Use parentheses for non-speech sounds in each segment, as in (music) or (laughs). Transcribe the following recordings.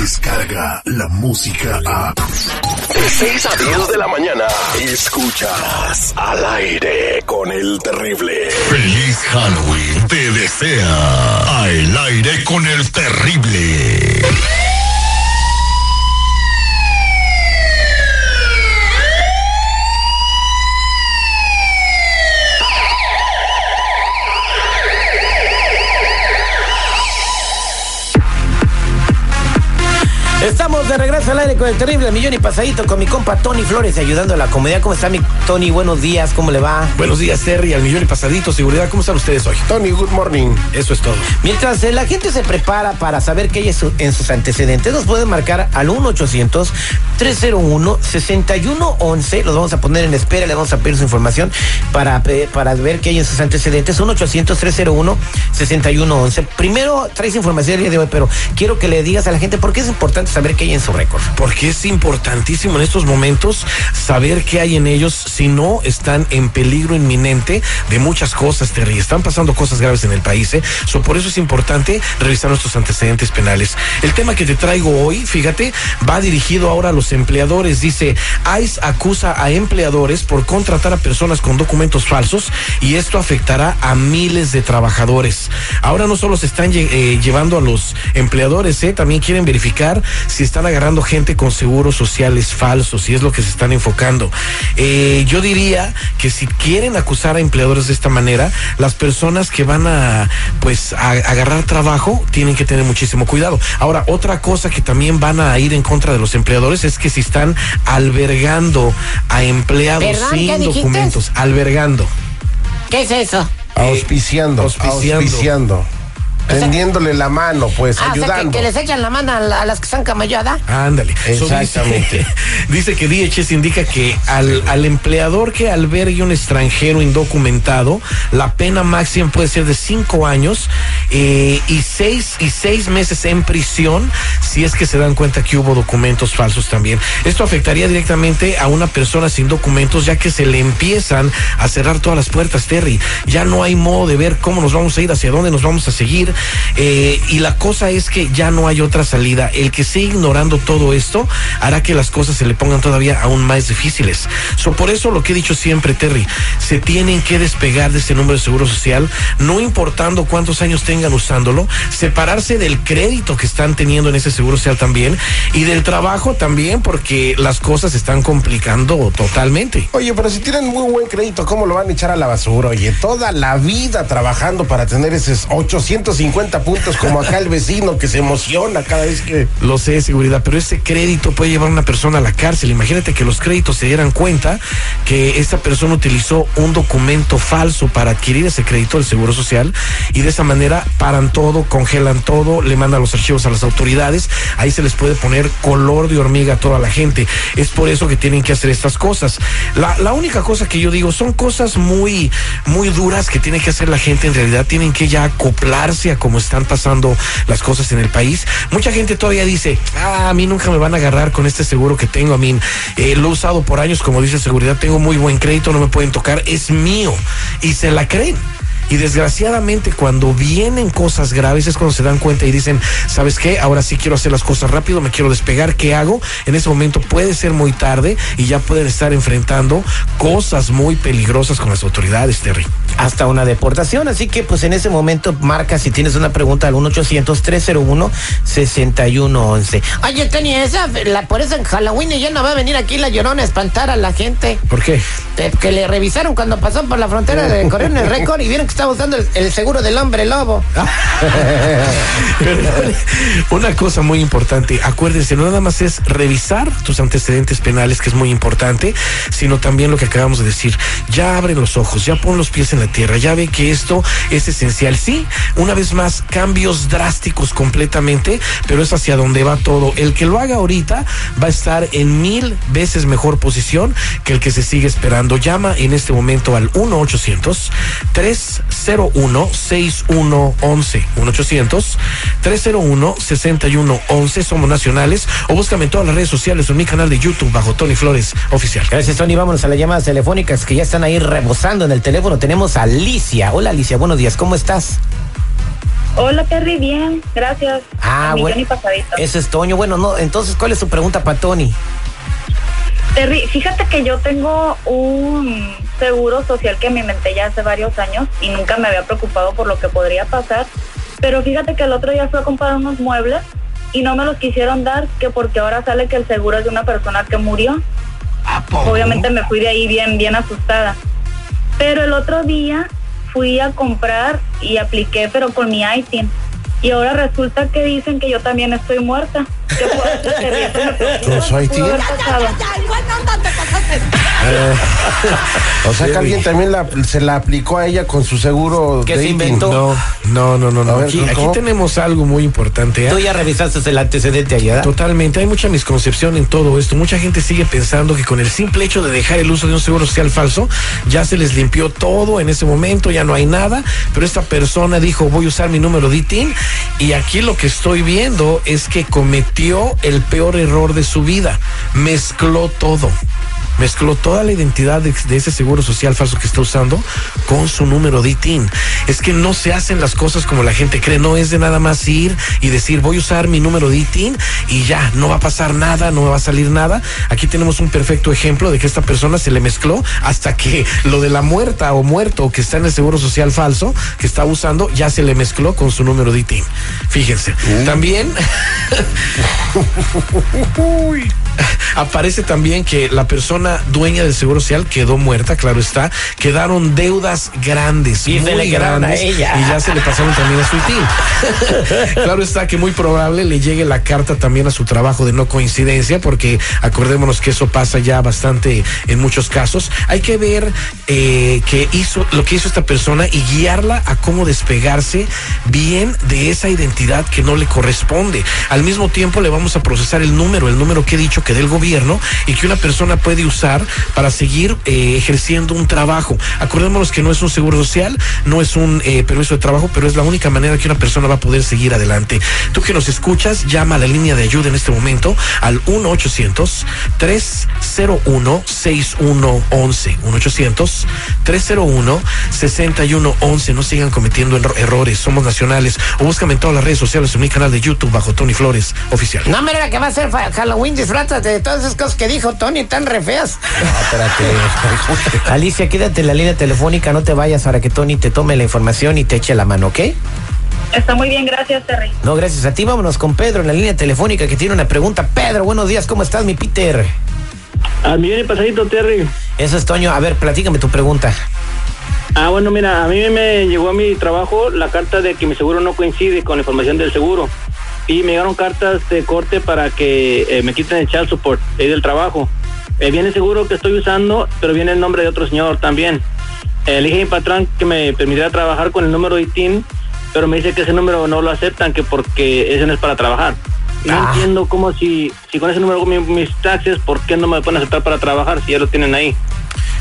llega la música a... De 6 a 10 de la mañana, escuchas al aire con el terrible. Feliz Halloween te desea al aire con el terrible. Estamos de regreso al aire con el terrible millón y pasadito con mi compa Tony Flores ayudando a la comunidad. ¿Cómo está mi Tony? Buenos días, ¿cómo le va? Buenos días, Terry, al millón y pasadito, seguridad. ¿Cómo están ustedes hoy? Tony, good morning. Eso es todo. Mientras eh, la gente se prepara para saber qué hay en su- en sus antecedentes, nos pueden marcar al 1-800-301-6111. Los vamos a poner en espera, le vamos a pedir su información para, pe- para ver qué hay en sus antecedentes. 1-800-301-6111. Primero traes información el día de hoy, pero quiero que le digas a la gente por qué es importante saber qué hay en su. Porque es importantísimo en estos momentos saber qué hay en ellos si no están en peligro inminente de muchas cosas, Terry. Están pasando cosas graves en el país, ¿eh? So, por eso es importante revisar nuestros antecedentes penales. El tema que te traigo hoy, fíjate, va dirigido ahora a los empleadores. Dice, ICE acusa a empleadores por contratar a personas con documentos falsos y esto afectará a miles de trabajadores. Ahora no solo se están eh, llevando a los empleadores, ¿eh? también quieren verificar si están agarrando gente con seguros sociales falsos y es lo que se están enfocando. Eh, yo diría que si quieren acusar a empleadores de esta manera, las personas que van a pues a, agarrar trabajo tienen que tener muchísimo cuidado. Ahora, otra cosa que también van a ir en contra de los empleadores es que si están albergando a empleados ¿Perdón? ¿Qué sin documentos, albergando. ¿Qué es eso? Auspiciando, auspiciando. auspiciando. Tendiéndole la mano, pues, Ah, o sea, que, ayudando. que les echan la mano a, la- a las que están camalladas. Ándale. Exactamente. dice, (laughs) dice que DHS indica que al, al empleador que albergue un extranjero indocumentado, la pena máxima puede ser de cinco años eh, y seis y seis meses en prisión si es que se dan cuenta que hubo documentos falsos también. Esto afectaría directamente a una persona sin documentos, ya que se le empiezan a cerrar todas las puertas, Terry. Ya no hay modo de ver cómo nos vamos a ir, hacia dónde nos vamos a seguir. eh, y la cosa es que ya no hay otra salida. El que siga ignorando todo esto hará que las cosas se le pongan todavía aún más difíciles. So, por eso lo que he dicho siempre, Terry, se tienen que despegar de ese número de seguro social, no importando cuántos años tengan usándolo, separarse del crédito que están teniendo en ese seguro social también y del trabajo también, porque las cosas se están complicando totalmente. Oye, pero si tienen muy buen crédito, ¿cómo lo van a echar a la basura? Oye, toda la vida trabajando para tener esos 850 puntos como acá el vecino que se emociona cada vez que... Lo sé, seguridad, pero ese crédito puede llevar a una persona a la cárcel. Imagínate que los créditos se dieran cuenta que esta persona utilizó un documento falso para adquirir ese crédito del Seguro Social y de esa manera paran todo, congelan todo, le mandan los archivos a las autoridades. Ahí se les puede poner color de hormiga a toda la gente. Es por eso que tienen que hacer estas cosas. La, la única cosa que yo digo son cosas muy, muy duras que tiene que hacer la gente. En realidad tienen que ya acoplarse a cómo están pasando las cosas en el país. Mucha gente todavía dice, ah, a mí nunca me van a agarrar con este seguro que tengo. A mí eh, lo he usado por años, como dice seguridad, tengo muy buen crédito, no me pueden tocar, es mío. Y se la creen. Y desgraciadamente cuando vienen cosas graves es cuando se dan cuenta y dicen, ¿sabes qué? Ahora sí quiero hacer las cosas rápido, me quiero despegar, ¿qué hago? En ese momento puede ser muy tarde y ya pueden estar enfrentando cosas muy peligrosas con las autoridades, Terry. hasta una deportación. Así que, pues en ese momento, marca si tienes una pregunta al 1-800-301-6111. Oye, Tony, esa, la, por eso en Halloween ya no va a venir aquí la llorona a espantar a la gente. ¿Por qué? Eh, Que le revisaron cuando pasó por la frontera de corrieron el récord y vieron que estaba usando el, el seguro del hombre lobo. (laughs) (laughs) Una cosa muy importante, acuérdense, no nada más es revisar tus antecedentes penales, que es muy importante, sino también lo que acabamos de decir. Ya abren los ojos, ya pon los pies en la tierra, ya ve que esto es esencial. Sí, una vez más, cambios drásticos completamente, pero es hacia donde va todo. El que lo haga ahorita va a estar en mil veces mejor posición que el que se sigue esperando. Llama en este momento al 1-800-301-6111. 1-800-301-6111. Somos nacionales. O búscame en todas las redes sociales o en mi canal de YouTube bajo Tony Flores Oficial. Gracias, Tony. Vámonos a las llamadas telefónicas que ya están ahí rebosando en el teléfono. Tenemos a Alicia. Hola, Alicia. Buenos días. ¿Cómo estás? Hola, Terry, bien, gracias. Ah, bueno. Ese es Toño. Bueno, no, entonces, ¿cuál es su pregunta para Tony? Terry, fíjate que yo tengo un seguro social que me inventé ya hace varios años y nunca me había preocupado por lo que podría pasar. Pero fíjate que el otro día fui a comprar unos muebles y no me los quisieron dar, que porque ahora sale que el seguro es de una persona que murió. Obviamente me fui de ahí bien, bien asustada. Pero el otro día fui a comprar y apliqué, pero con mi ITIN. Y ahora resulta que dicen que yo también estoy muerta. ¿Qué puedo hacer, me preocupa. ¿Con su ¿Qué ITIN? pudo haber pasado? O sea que alguien también la- se la aplicó a ella con su seguro ¿Qué de se inventó? No, no, no, no. no. A ver, Aquí, tenemos algo muy importante. ¿eh? Tú ya revisaste el antecedente allá. Totalmente, hay mucha misconcepción en todo esto. Mucha gente sigue pensando que con el simple hecho de dejar el uso de un seguro social falso, ya se les limpió todo en ese momento, ya no hay nada. Pero esta persona dijo, voy a usar mi número de ITIN. Y aquí lo que estoy viendo es que cometió el peor error de su vida. Mezcló todo. Mezcló toda la identidad de, de ese seguro social falso que está usando con su número de ITIN. Es que no se hacen las cosas como la gente cree. No es de nada más ir y decir voy a usar mi número de ITIN y ya, no va a pasar nada, no me va a salir nada. Aquí tenemos un perfecto ejemplo de que esta persona se le mezcló hasta que lo de la muerta o muerto que está en el seguro social falso que está usando ya se le mezcló con su número de ITIN. Fíjense. También (laughs) (laughs) (laughs) Aparece también que la persona dueña del seguro social quedó muerta, claro está. Quedaron deudas grandes, Y muy quedaron a grandes, ella. y ya se le pasaron también a su ITIN. (laughs) claro está que muy probable le llegue la carta también a su trabajo de no coincidencia, porque acordémonos que eso pasa ya bastante en muchos casos. Hay que ver eh, que hizo lo que hizo esta persona y guiarla a cómo despegarse bien de esa identidad que no le corresponde. Al mismo tiempo le vamos a procesar el número, el número que he dicho que del gobierno y que una persona puede usar para seguir eh, ejerciendo un trabajo. Acordémonos que no es un seguro social, no es un eh, permiso de trabajo, pero es la única manera que una persona va a poder seguir adelante. Tú que nos escuchas, llama a la línea de ayuda en este momento al 1-800-301-6111. 1-800-301-6111. No sigan cometiendo erro- errores, somos nacionales. O búscame en todas las redes sociales, en mi canal de YouTube bajo Tony Flores Oficial. No, mira que va a ser Halloween, de todas esas cosas que dijo Tony, tan re feas. Espérate. (laughs) Alicia, quédate en la línea telefónica, no te vayas para que Tony te tome la información y te eche la mano, ¿ok? Está muy bien, gracias, Terry. No, gracias a ti. Vámonos con Pedro en la línea telefónica que tiene una pregunta. Pedro, buenos días, ¿cómo estás, mi Peter? Al millón y pasadito, Terry. Eso es Toño. A ver, platícame tu pregunta. Ah, bueno, mira, a mí me llegó a mi trabajo la carta de que mi seguro no coincide con la información del seguro. Y me llegaron cartas de corte para que eh, me quiten el child support ahí del trabajo. Eh, viene seguro que estoy usando, pero viene el nombre de otro señor también. Eh, le dije a mi patrón que me permitiera trabajar con el número de ITIN, pero me dice que ese número no lo aceptan, que porque ese no es para trabajar. No Ah. entiendo cómo si, si con ese número hago mi- mis taxes, ¿por qué no me pueden aceptar para trabajar si ya lo tienen ahí?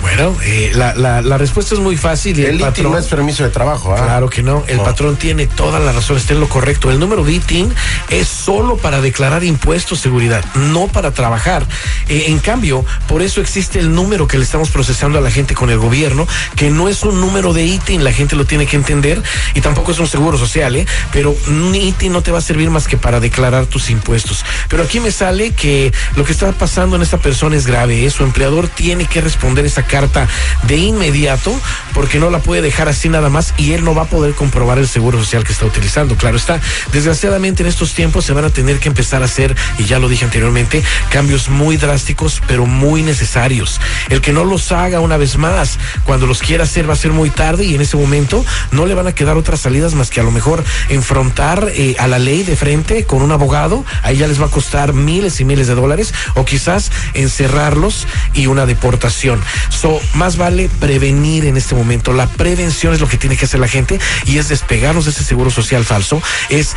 Bueno, eh, la, la, la respuesta es muy fácil. y El ITIN patrón- no es permiso de trabajo, ¿ah? Claro que no, el No. patrón tiene toda la razón, está en lo correcto. El número de ITIN es solo para declarar impuestos, seguridad, no para trabajar. Eh, en cambio, por eso existe el número que le estamos procesando a la gente con el gobierno, que no es un número de ITIN, la gente lo tiene que entender, y tampoco es un seguro social, ¿eh? pero un ITIN no te va a servir más que para declarar tus impuestos. Pero aquí me sale que lo que está pasando en esta persona es grave, ¿eh? su empleador tiene que responder esa carta de inmediato porque no la puede dejar así nada más y él no va a poder comprobar el seguro social que está utilizando. Claro está, desgraciadamente en estos tiempos se van a tener que empezar a hacer, y ya lo dije anteriormente, cambios muy drásticos pero muy necesarios. El que no los haga una vez más, cuando los quiera hacer va a ser muy tarde y en ese momento no le van a quedar otras salidas más que a lo mejor enfrentar eh, a la ley de frente con un abogado, ahí ya les va a costar miles y miles de dólares o quizás encerrarlos y una deportación. So, más vale prevenir en este momento. La prevención es lo que tiene que hacer la gente y es despegarnos de ese seguro social falso, es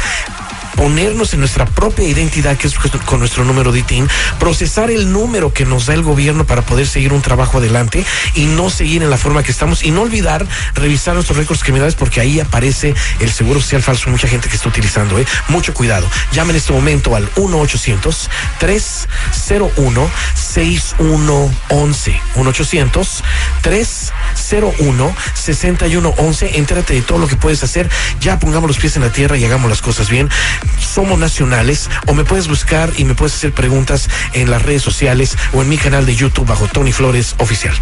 ponernos en nuestra propia identidad, que es con nuestro número de ITIN, procesar el número que nos da el gobierno para poder seguir un trabajo adelante y no seguir en la forma que estamos y no olvidar revisar nuestros récords criminales porque ahí aparece el seguro social falso, mucha gente que está utilizando, ¿eh? Mucho cuidado. Llamen en este momento al 1-800-301-6111. 01 6111. Entérate de todo lo que puedes hacer. Ya pongamos los pies en la tierra y hagamos las cosas bien. Somos nacionales o me puedes buscar y me puedes hacer preguntas en las redes sociales o en mi canal de YouTube bajo Tony Flores Oficial.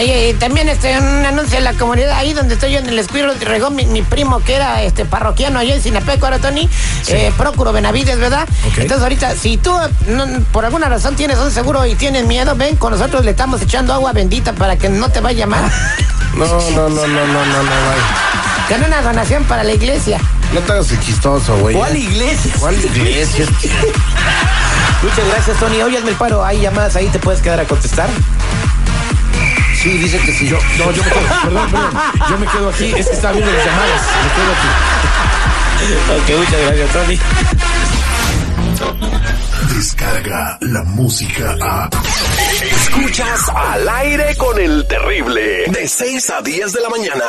Y también este, un anuncio en la comunidad ahí donde estoy yo en el Escuiro de Regón, mi, mi primo que era este parroquiano allá en Sinapeco, ahora Tony, eh, Procuro Benavides, ¿verdad? Entonces ahorita, si tú no, por alguna razón tienes un seguro y tienes miedo, ven, con nosotros le estamos echando agua bendita para que no te vaya mal. No, no, no, no, no, no, no, güey. Con una donación para la iglesia. No te hagas chistoso, güey. iglesia? ¿Cuál iglesia? Muchas gracias, Tony. Oye, hazme el paro. Hay llamadas ahí, te puedes quedar a contestar. Sí, dice que sí. Yo, no, yo me quedo, perdón, perdón. Yo me quedo aquí, es que estaba viendo las llamadas. Me quedo aquí. Ok, muchas gracias, Tony. Descarga la música a. Escuchas al aire con el terrible. De 6 a 10 de la mañana.